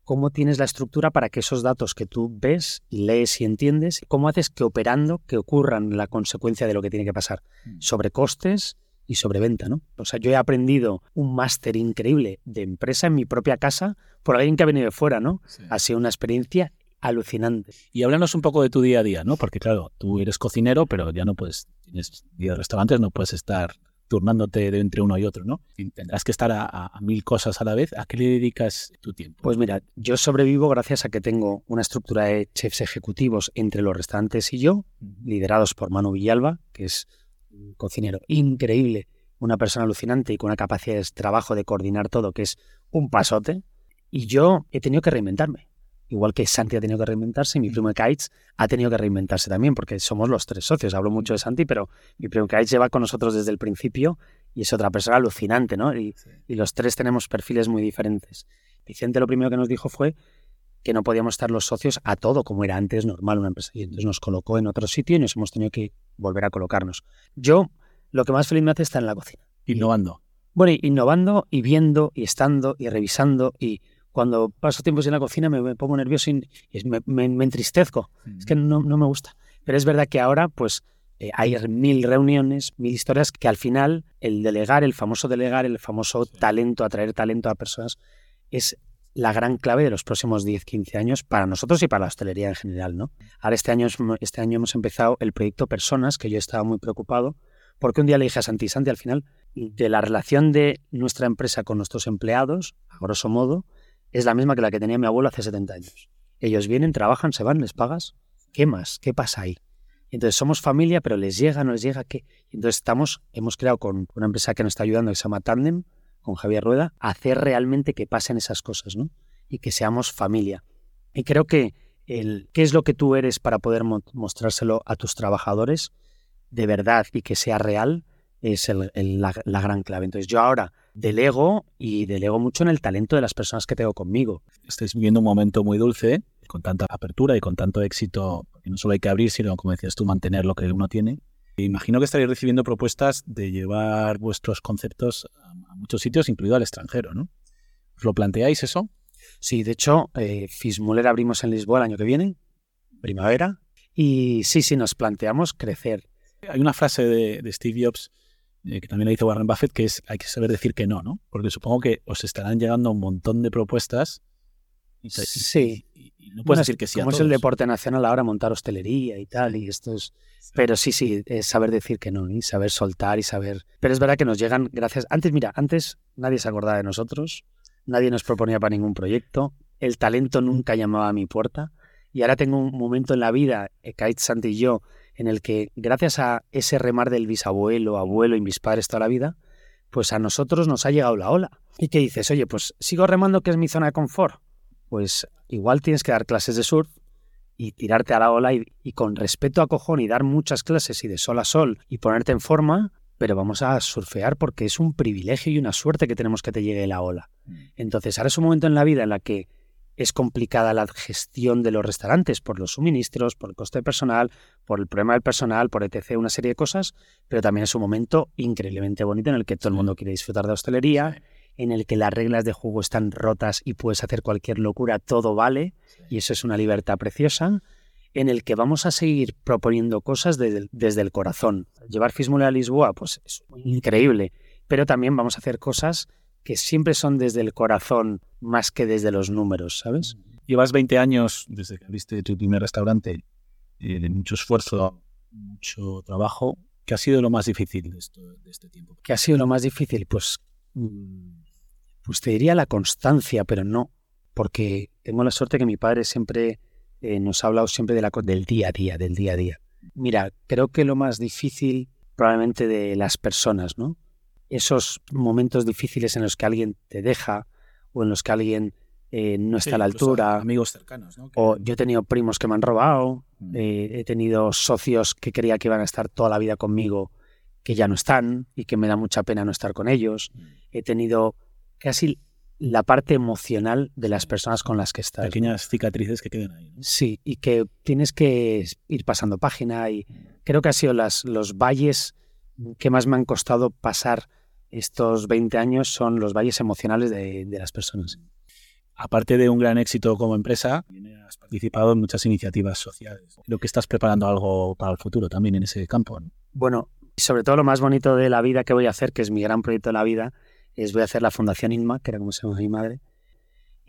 cómo tienes la estructura para que esos datos que tú ves, lees y entiendes, cómo haces que operando, que ocurran la consecuencia de lo que tiene que pasar Mm. sobre costes y sobre venta, ¿no? O sea, yo he aprendido un máster increíble de empresa en mi propia casa por alguien que ha venido de fuera, ¿no? Sí. Ha sido una experiencia alucinante. Y háblanos un poco de tu día a día, ¿no? Porque claro, tú eres cocinero, pero ya no puedes, tienes día de restaurantes, no puedes estar turnándote de entre uno y otro, ¿no? Y Tendrás que estar a, a- a mil cosas a la vez. ¿A qué le dedicas tu tiempo? Pues mira, yo sobrevivo gracias a que tengo una estructura de chefs ejecutivos entre los restaurantes y yo, liderados por Manu Villalba, que es un cocinero increíble, una persona alucinante y con una capacidad de trabajo de coordinar todo, que es un pasote. Y yo he tenido que reinventarme. Igual que Santi ha tenido que reinventarse, mi primo Kaitz ha tenido que reinventarse también, porque somos los tres socios. Hablo mucho de Santi, pero mi primo Kaitz lleva con nosotros desde el principio y es otra persona alucinante, ¿no? Y, y los tres tenemos perfiles muy diferentes. Vicente lo primero que nos dijo fue que no podíamos estar los socios a todo como era antes normal una empresa. Y entonces nos colocó en otro sitio y nos hemos tenido que volver a colocarnos. Yo, lo que más feliz me hace es estar en la cocina. Innovando. Bueno, y innovando y viendo y estando y revisando y cuando paso tiempos en la cocina me, me pongo nervioso y, y me, me- me entristezco. Es que no, no me gusta. Pero es verdad que ahora pues eh, hay mil reuniones, mil historias que al final el delegar, el famoso delegar, el famoso talento, atraer talento a personas, es la gran clave de los próximos 10, 15 años para nosotros y para la hostelería en general. ¿no? Ahora este año, es- este año hemos empezado el proyecto Personas, que yo estaba muy preocupado, porque un día le dije a Santi, Santi, al final, de la relación de nuestra empresa con nuestros empleados, a grosso modo, es la misma que la que tenía mi abuelo hace 70 años. Ellos vienen, trabajan, se van, les pagas. ¿Qué más? ¿Qué pasa ahí? Entonces somos familia, pero les llega, no les llega, ¿qué? Entonces estamos, hemos creado con una empresa que nos está ayudando, que se llama Tandem, con Javier Rueda, hacer realmente que pasen esas cosas, ¿no? Y que seamos familia. Y creo que el qué es lo que tú eres para poder mo- mostrárselo a tus trabajadores de verdad y que sea real es el- la, la gran clave. Entonces yo ahora delego y delego mucho en el talento de las personas que tengo conmigo. Estáis viviendo un momento muy dulce, con tanta apertura y con tanto éxito, porque no solo hay que abrir, sino, como decías tú, mantener lo que uno tiene. E Imagino que estaréis recibiendo propuestas de llevar vuestros conceptos a, muchos sitios, incluido al extranjero, ¿no? ¿Os lo planteáis eso? Sí, de hecho, eh, abrimos en Lisboa el año que viene, primavera, y sí, sí, nos planteamos crecer. Hay una frase de, de Steve Jobs eh, que también la hizo Warren Buffett, que es hay que saber decir que no, ¿no? Porque supongo que os estarán llegando un montón de propuestas y, Sí. y- y no puedes Bueno, decir que sí a Como es el todos. deporte nacional ahora, montar hostelería y tal, y esto es... Pero sí, sí, es saber decir que no, y saber soltar y saber... Pero es verdad que nos llegan gracias... Antes, mira, antes nadie se acordaba de nosotros, nadie nos proponía para ningún proyecto, el talento nunca llamaba a mi puerta, y ahora tengo un momento en la vida, eh, Kate Santi y yo, en el que gracias a ese remar del bisabuelo, abuelo y mis padres toda la vida, pues a nosotros nos ha llegado la ola. ¿Y qué dices? Oye, pues sigo remando que es mi zona de confort. Pues igual tienes que dar clases de surf y tirarte a la ola y, y con respeto a cojón y dar muchas clases y de sol a sol y ponerte en forma, pero vamos a surfear porque es un privilegio y una suerte que tenemos que te llegue la ola. Entonces, ahora es un momento en la vida en la que es complicada la gestión de los restaurantes por los suministros, por el coste personal, por el problema del personal, por etc., una serie de cosas, pero también es un momento increíblemente bonito en el que todo el mundo quiere disfrutar de hostelería, en el que las reglas de juego están rotas y puedes hacer cualquier locura, todo vale, y eso es una libertad preciosa, en el que vamos a seguir proponiendo cosas desde el, desde el corazón. Llevar Fismule a Lisboa, pues es increíble, pero también vamos a hacer cosas que siempre son desde el corazón más que desde los números, ¿sabes? Llevas 20 años desde que abriste tu primer restaurante, eh, de mucho esfuerzo, mucho trabajo. ¿Qué ha sido lo más difícil de, esto- de este tiempo? ¿Qué ha sido lo más difícil? Pues, mm, pues te diría la constancia, pero no, porque tengo la suerte que mi padre siempre eh, nos ha hablado siempre de la, del día a día, del día a día. Mira, creo que lo más difícil probablemente de las personas, ¿no? Esos momentos difíciles en los que alguien te deja o en los que alguien eh, no está Sí, a la altura. Amigos cercanos, ¿no? O yo he tenido primos que me han robado, Mm. eh, he tenido socios que creía que iban a estar toda la vida conmigo que ya no están y que me da mucha pena no estar con ellos. Mm. He tenido casi la parte emocional de las personas con las que estás. ¿no? pequeñas cicatrices que quedan ahí. ¿no? Sí, y que tienes que ir pasando página y creo que ha sido las, los valles que más me han costado pasar estos 20 años son los valles emocionales de, las personas. Aparte de un gran éxito como empresa, has participado en muchas iniciativas sociales. Creo que estás preparando algo para el futuro también en ese campo. Bueno, y sobre todo lo más bonito de la vida que voy a hacer, que es mi gran proyecto de la vida, es voy a hacer la Fundación INMA, que era como se llama mi madre,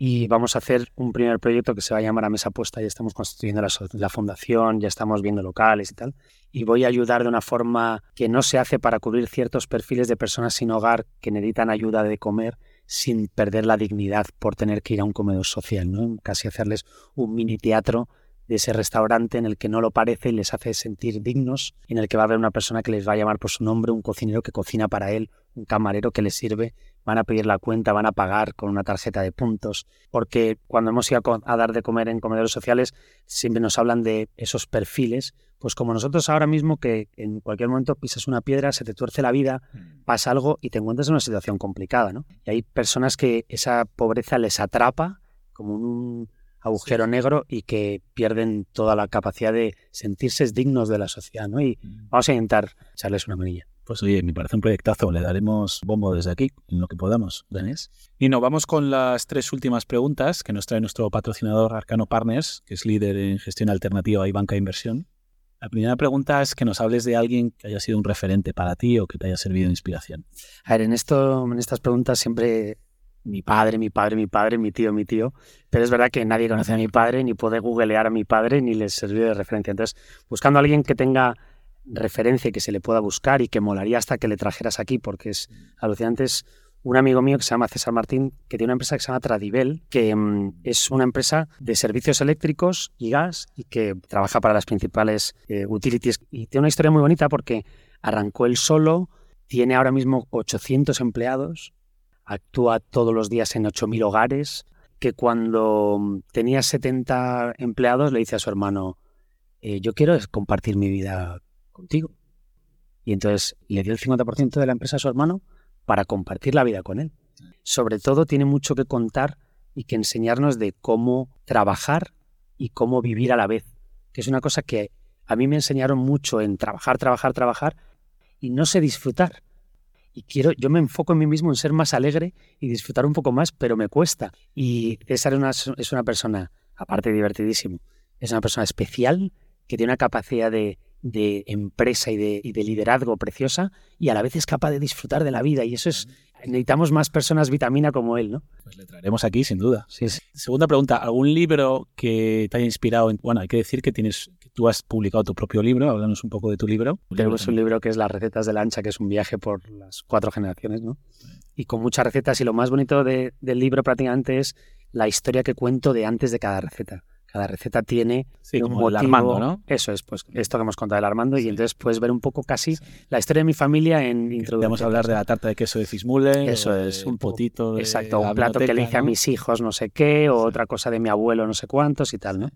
y vamos a hacer un primer proyecto que se va a llamar a Mesa Puesta. Ya estamos constituyendo la, fundación, ya estamos viendo locales y tal. Y voy a ayudar de una forma que no se hace para cubrir ciertos perfiles de personas sin hogar que necesitan ayuda de comer sin perder la dignidad por tener que ir a un comedor social, ¿no? Casi hacerles un mini teatro de ese restaurante en el que no lo parece y les hace sentir dignos, en el que va a haber una persona que les va a llamar por su nombre, un cocinero que cocina para él, un camarero que les sirve van a pedir la cuenta, van a pagar con una tarjeta de puntos, porque cuando hemos ido a dar de comer en comedores sociales siempre nos hablan de esos perfiles, pues como nosotros ahora mismo que en cualquier momento pisas una piedra, se te tuerce la vida, mm. pasa algo y te encuentras en una situación complicada, ¿no? Y hay personas que esa pobreza les atrapa como un agujero negro y que pierden toda la capacidad de sentirse dignos de la sociedad, ¿no? Y mm. vamos a intentar echarles una manilla. Pues oye, me parece un proyectazo, le daremos bombo desde aquí, en lo que podamos, Danés. Y nos vamos con las tres últimas preguntas que nos trae nuestro patrocinador Arcano Partners, que es líder en gestión alternativa y banca de inversión. La primera pregunta es que nos hables de alguien que haya sido un referente para ti o que te haya servido de inspiración. A ver, en, esto, en estas preguntas siempre mi padre, mi padre, mi padre, mi tío, mi tío, pero es verdad que nadie conoce a mi padre, ni puede googlear a mi padre, ni les sirvió de referencia. Entonces, buscando a alguien que tenga referencia que se le pueda buscar y que molaría hasta que le trajeras aquí, porque es alucinante. Es un amigo mío que se llama César Martín, que tiene una empresa que se llama Tradivel, que mm, es una empresa de servicios eléctricos y gas y que trabaja para las principales eh, utilities. Y tiene una historia muy bonita porque arrancó él solo, tiene ahora mismo 800 empleados, actúa todos los días en 8.000 hogares, que cuando tenía 70 empleados le dice a su hermano, eh, yo quiero compartir mi vida contigo. Y entonces le dio el 50% de la empresa a su hermano para compartir la vida con él. Sobre todo tiene mucho que contar y que enseñarnos de cómo trabajar y cómo vivir a la vez, que es una cosa que a mí me enseñaron mucho en trabajar, trabajar, trabajar y no sé disfrutar. Y quiero, yo me enfoco en mí mismo en ser más alegre y disfrutar un poco más, pero me cuesta. Y César es una, es una persona, aparte divertidísimo, es una persona especial que tiene una capacidad de, de empresa y de, liderazgo preciosa y a la vez es capaz de disfrutar de la vida y eso es necesitamos más personas vitamina como él, ¿no? Pues le traeremos aquí sin duda. Segunda pregunta, ¿algún libro que te haya inspirado? En, bueno, hay que decir que tienes tú has publicado tu propio libro, háblanos un poco de tu libro. Tenemos un libro que es Las recetas de la ancha, que es un viaje por las cuatro generaciones, ¿no? Y con muchas recetas y lo más bonito del libro prácticamente es la historia que cuento de antes de cada receta. Cada receta tiene un motivo. Armando, ¿no? Eso es, pues esto que hemos contado del Armando, y entonces puedes ver un poco casi la historia de mi familia en introducción. Vamos a hablar de la tarta de queso de Fismule. Eso es, un potito. exacto, un plato que le hice a mis hijos, no sé qué, o otra cosa de mi abuelo, no sé cuántos y tal, ¿no?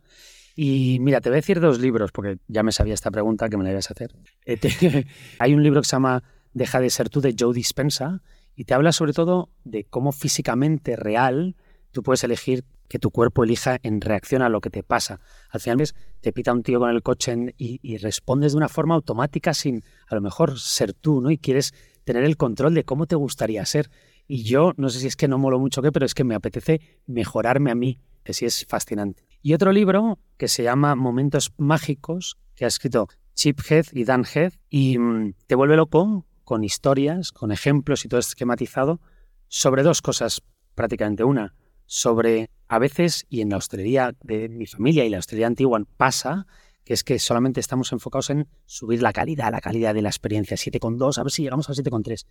Y mira, te voy a decir dos libros, porque ya me sabía esta pregunta que me la ibas a hacer. Eh, hay un libro que se llama Deja de ser tú de Joe Dispensa y te habla sobre todo de cómo físicamente real tú puedes elegir que tu cuerpo elija en reacción a lo que te pasa. Al final ves, te pita un tío con el coche y, respondes de una forma automática sin a lo mejor ser tú, ¿no? Y quieres tener el control de cómo te gustaría ser. Y yo, no sé si es que no molo mucho qué, pero es que me apetece mejorarme a mí, que sí es fascinante. Y otro libro que se llama Momentos Mágicos, que ha escrito Chip Heath y Dan Heath, y mm, te vuelve loco con historias, con ejemplos y todo esquematizado sobre dos cosas prácticamente. Una, sobre a veces, y en la hostelería de mi familia y la hostelería antigua pasa, que es que solamente estamos enfocados en subir la calidad, la calidad de la experiencia, 7,2, a ver si llegamos a 7,3.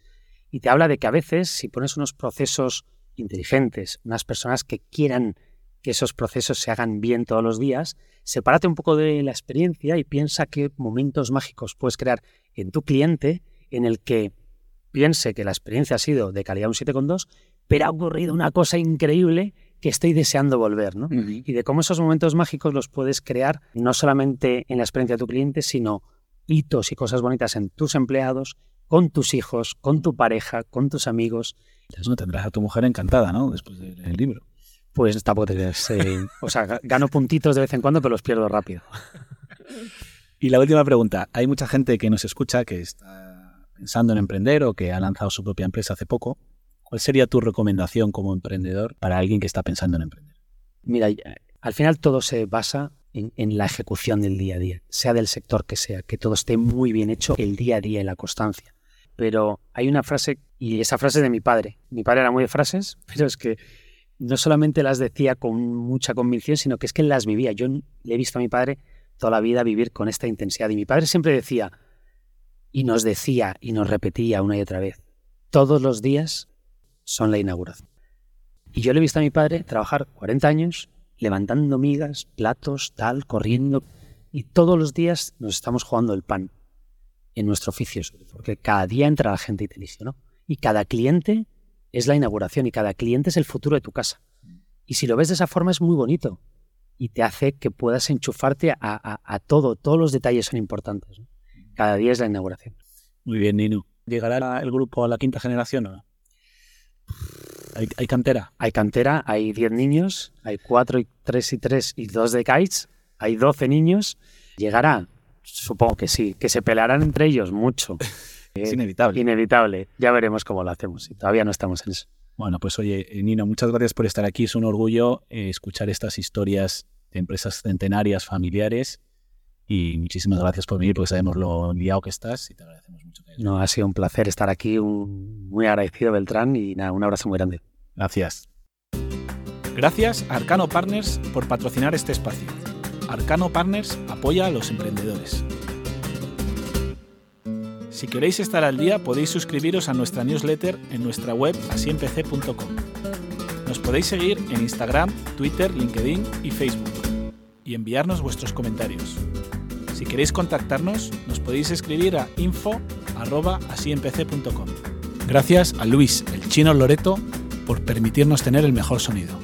Y te habla de que a veces, si pones unos procesos inteligentes, unas personas que quieran que esos procesos se hagan bien todos los días, sepárate un poco de la experiencia y piensa qué momentos mágicos puedes crear en tu cliente en el que piense que la experiencia ha sido de calidad un 7,2, pero ha ocurrido una cosa increíble que estoy deseando volver, ¿no? Y de cómo esos momentos mágicos los puedes crear no solamente en la experiencia de tu cliente, sino hitos y cosas bonitas en tus empleados, con tus hijos, con tu pareja, con tus amigos. Eso tendrás a tu mujer encantada, ¿no? Después del libro. Pues tampoco te O sea, gano puntitos de vez en cuando, pero los pierdo rápido. Y la última pregunta. Hay mucha gente que nos escucha que está pensando en emprender o que ha lanzado su propia empresa hace poco, ¿cuál sería tu recomendación como emprendedor para alguien que está pensando en emprender? Mira, al final todo se basa en, la ejecución del día a día, sea del sector que sea, que todo esté muy bien hecho el día a día y la constancia. Pero hay una frase, y esa frase es de mi padre. Mi padre era muy de frases, pero es que no solamente las decía con mucha convicción, sino que es que las vivía. Yo le he visto a mi padre toda la vida vivir con esta intensidad. Y mi padre siempre decía, y nos decía y nos repetía una y otra vez, todos los días son la inauguración. Y yo le he visto a mi padre trabajar 40 años levantando migas, platos, tal, corriendo. Y todos los días nos estamos jugando el pan en nuestro oficio, porque cada día entra la gente y te dice, ¿no? Y cada cliente es la inauguración y cada cliente es el futuro de tu casa. Y si lo ves de esa forma es muy bonito y te hace que puedas enchufarte a, todo, todos los detalles son importantes. Cada día es la inauguración. Muy bien, Nino. ¿Llegará el grupo a la quinta generación o no? ¿Hay, cantera? Hay cantera, hay 10 niños, hay 4 y 3 y 3 y 2 de kites, hay 12 niños. ¿Llegará? Supongo que sí, que se pelearán entre ellos mucho. es inevitable. Inevitable. Ya veremos cómo lo hacemos. Y todavía no estamos en eso. Bueno, pues oye, Nino, muchas gracias por estar aquí. Es un orgullo eh, escuchar estas historias de empresas centenarias, familiares. Y muchísimas gracias por venir porque sabemos lo liado que estás y te agradecemos mucho. No, ha sido un placer estar aquí, un, muy agradecido Beltrán y nada, un abrazo muy grande. Gracias. Gracias a Arcano Partners por patrocinar este espacio. Arcano Partners apoya a los emprendedores. Si queréis estar al día podéis suscribiros a nuestra newsletter en nuestra web asiempc.com. Nos podéis seguir en Instagram, Twitter, LinkedIn y Facebook y enviarnos vuestros comentarios. Si queréis contactarnos, nos podéis escribir a info.asiempc.com. Gracias a Luis, el chino Loreto, por permitirnos tener el mejor sonido.